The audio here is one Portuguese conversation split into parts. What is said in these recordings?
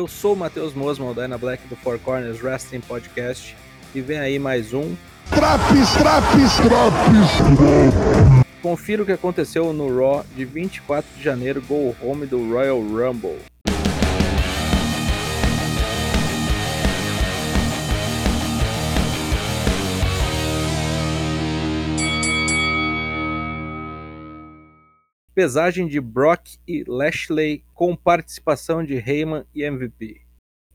Eu sou o Matheus Mosman, da Dyna Black do Four Corners Wrestling Podcast, e vem aí mais um. Traps, traps, traps! Confira o que aconteceu no Raw de 24 de janeiro, Go Home do Royal Rumble. Pesagem de Brock e Lashley com participação de Heyman e MVP.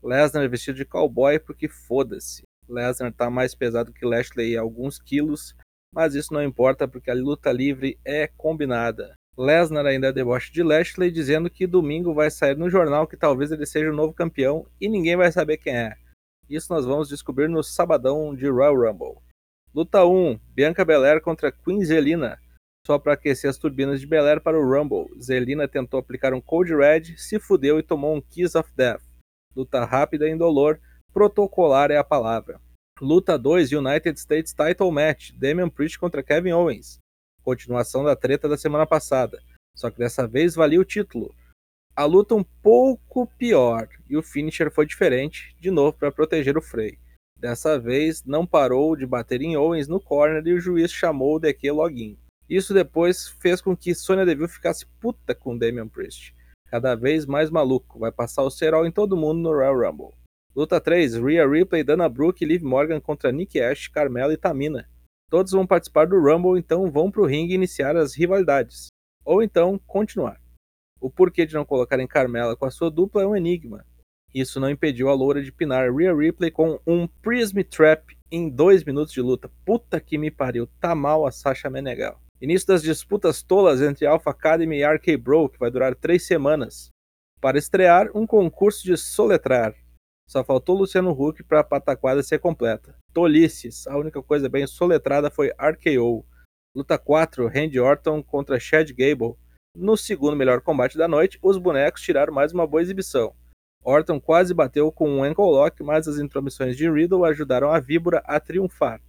Lesnar é vestido de cowboy porque foda-se. Lesnar tá mais pesado que Lashley alguns quilos, mas isso não importa porque a luta livre é combinada. Lesnar ainda debocha de Lashley dizendo que domingo vai sair no jornal que talvez ele seja o novo campeão e ninguém vai saber quem é. Isso nós vamos descobrir no sabadão de Royal Rumble. Luta 1: Bianca Belair contra Queen Zelina só para aquecer as turbinas de Belair para o Rumble. Zelina tentou aplicar um Cold Red, se fudeu e tomou um Kiss of Death. Luta rápida e indolor, protocolar é a palavra. Luta 2 United States Title Match, Damian Priest contra Kevin Owens. Continuação da treta da semana passada, só que dessa vez valia o título. A luta um pouco pior e o finisher foi diferente, de novo para proteger o Frey. Dessa vez não parou de bater em Owens no corner e o juiz chamou o DQ login. Isso depois fez com que Sonya Deville ficasse puta com Damian Priest. Cada vez mais maluco, vai passar o cerol em todo mundo no Royal Rumble. Luta 3, Rhea Ripley, Dana Brooke e Liv Morgan contra Nick Ash, Carmela e Tamina. Todos vão participar do Rumble, então vão pro ringue iniciar as rivalidades. Ou então, continuar. O porquê de não colocarem Carmela com a sua dupla é um enigma. Isso não impediu a loura de pinar Rhea Ripley com um Prism Trap em 2 minutos de luta. Puta que me pariu, tá mal a Sasha Menegal. Início das disputas tolas entre Alpha Academy e RK Bro, que vai durar três semanas. Para estrear, um concurso de soletrar. Só faltou Luciano Huck para a pataquada ser completa. Tolices, a única coisa bem soletrada foi RKO. Luta 4, Randy Orton contra Chad Gable. No segundo melhor combate da noite, os bonecos tiraram mais uma boa exibição. Orton quase bateu com um ankle lock, mas as intromissões de Riddle ajudaram a víbora a triunfar.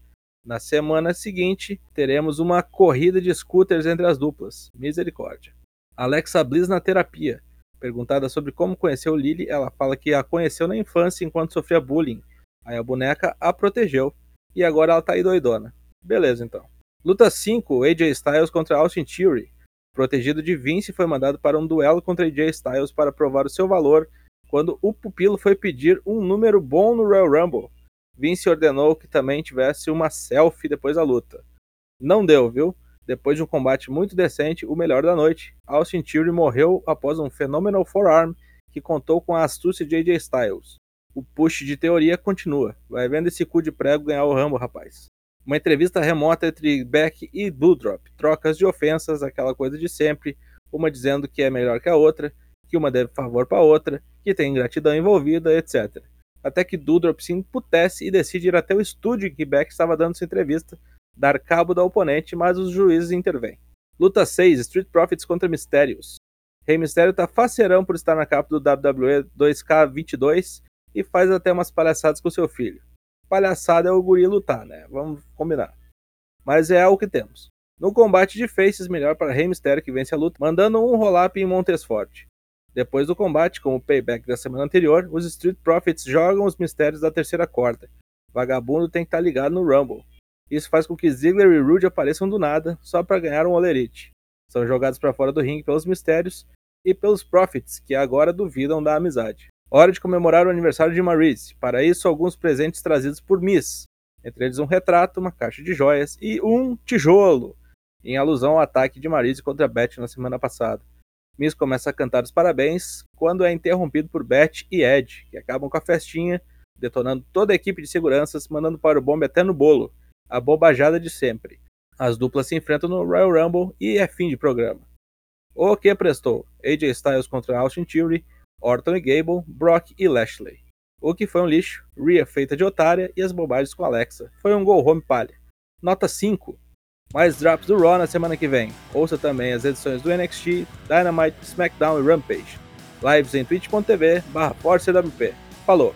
Na semana seguinte, teremos uma corrida de scooters entre as duplas. Misericórdia. Alexa Bliss na terapia. Perguntada sobre como conheceu Lily, ela fala que a conheceu na infância enquanto sofria bullying. Aí a boneca a protegeu. E agora ela tá aí doidona. Beleza, então. Luta 5, AJ Styles contra Austin Theory. Protegido de Vince, foi mandado para um duelo contra AJ Styles para provar o seu valor quando o pupilo foi pedir um número bom no Royal Rumble. Vince ordenou que também tivesse uma selfie depois da luta. Não deu, viu? Depois de um combate muito decente, o melhor da noite, Austin Theory morreu após um Phenomenal Forearm que contou com a astúcia de AJ Styles. O push de teoria continua. Vai vendo esse cu de prego ganhar o ramo, rapaz. Uma entrevista remota entre Beck e Doudrop. Trocas de ofensas, aquela coisa de sempre. Uma dizendo que é melhor que a outra, que uma deve favor para outra, que tem gratidão envolvida, etc até que Dudrop se imputece e decide ir até o estúdio em que Beck estava dando sua entrevista, dar cabo da oponente, mas os juízes intervêm. Luta 6, Street Profits contra Mistérios. Rei Mistério tá faceirão por estar na capa do WWE 2K22 e faz até umas palhaçadas com seu filho. Palhaçada é o guri lutar, né? Vamos combinar. Mas é o que temos. No combate de faces, melhor para Rei Mistério que vence a luta, mandando um roll-up em Montesfort. Depois do combate, como o payback da semana anterior, os Street Profits jogam os mistérios da terceira corda. Vagabundo tem que estar tá ligado no Rumble. Isso faz com que Ziggler e Rude apareçam do nada, só para ganhar um olerite. São jogados para fora do ringue pelos mistérios e pelos Profits, que agora duvidam da amizade. Hora de comemorar o aniversário de Maryse. Para isso, alguns presentes trazidos por Miss. Entre eles um retrato, uma caixa de joias e um tijolo, em alusão ao ataque de Maryse contra Beth na semana passada. Miss começa a cantar os parabéns quando é interrompido por Beth e Ed, que acabam com a festinha, detonando toda a equipe de seguranças, mandando para o bombe até no bolo, a bobajada de sempre. As duplas se enfrentam no Royal Rumble e é fim de programa. O que prestou? AJ Styles contra Austin Theory, Orton e Gable, Brock e Lashley. O que foi um lixo, Rhea feita de otária e as bobagens com Alexa. Foi um go home palha. Nota 5. Mais drops do Raw na semana que vem. Ouça também as edições do NXT, Dynamite, SmackDown e Rampage. Lives em twitch.tv barra Falou!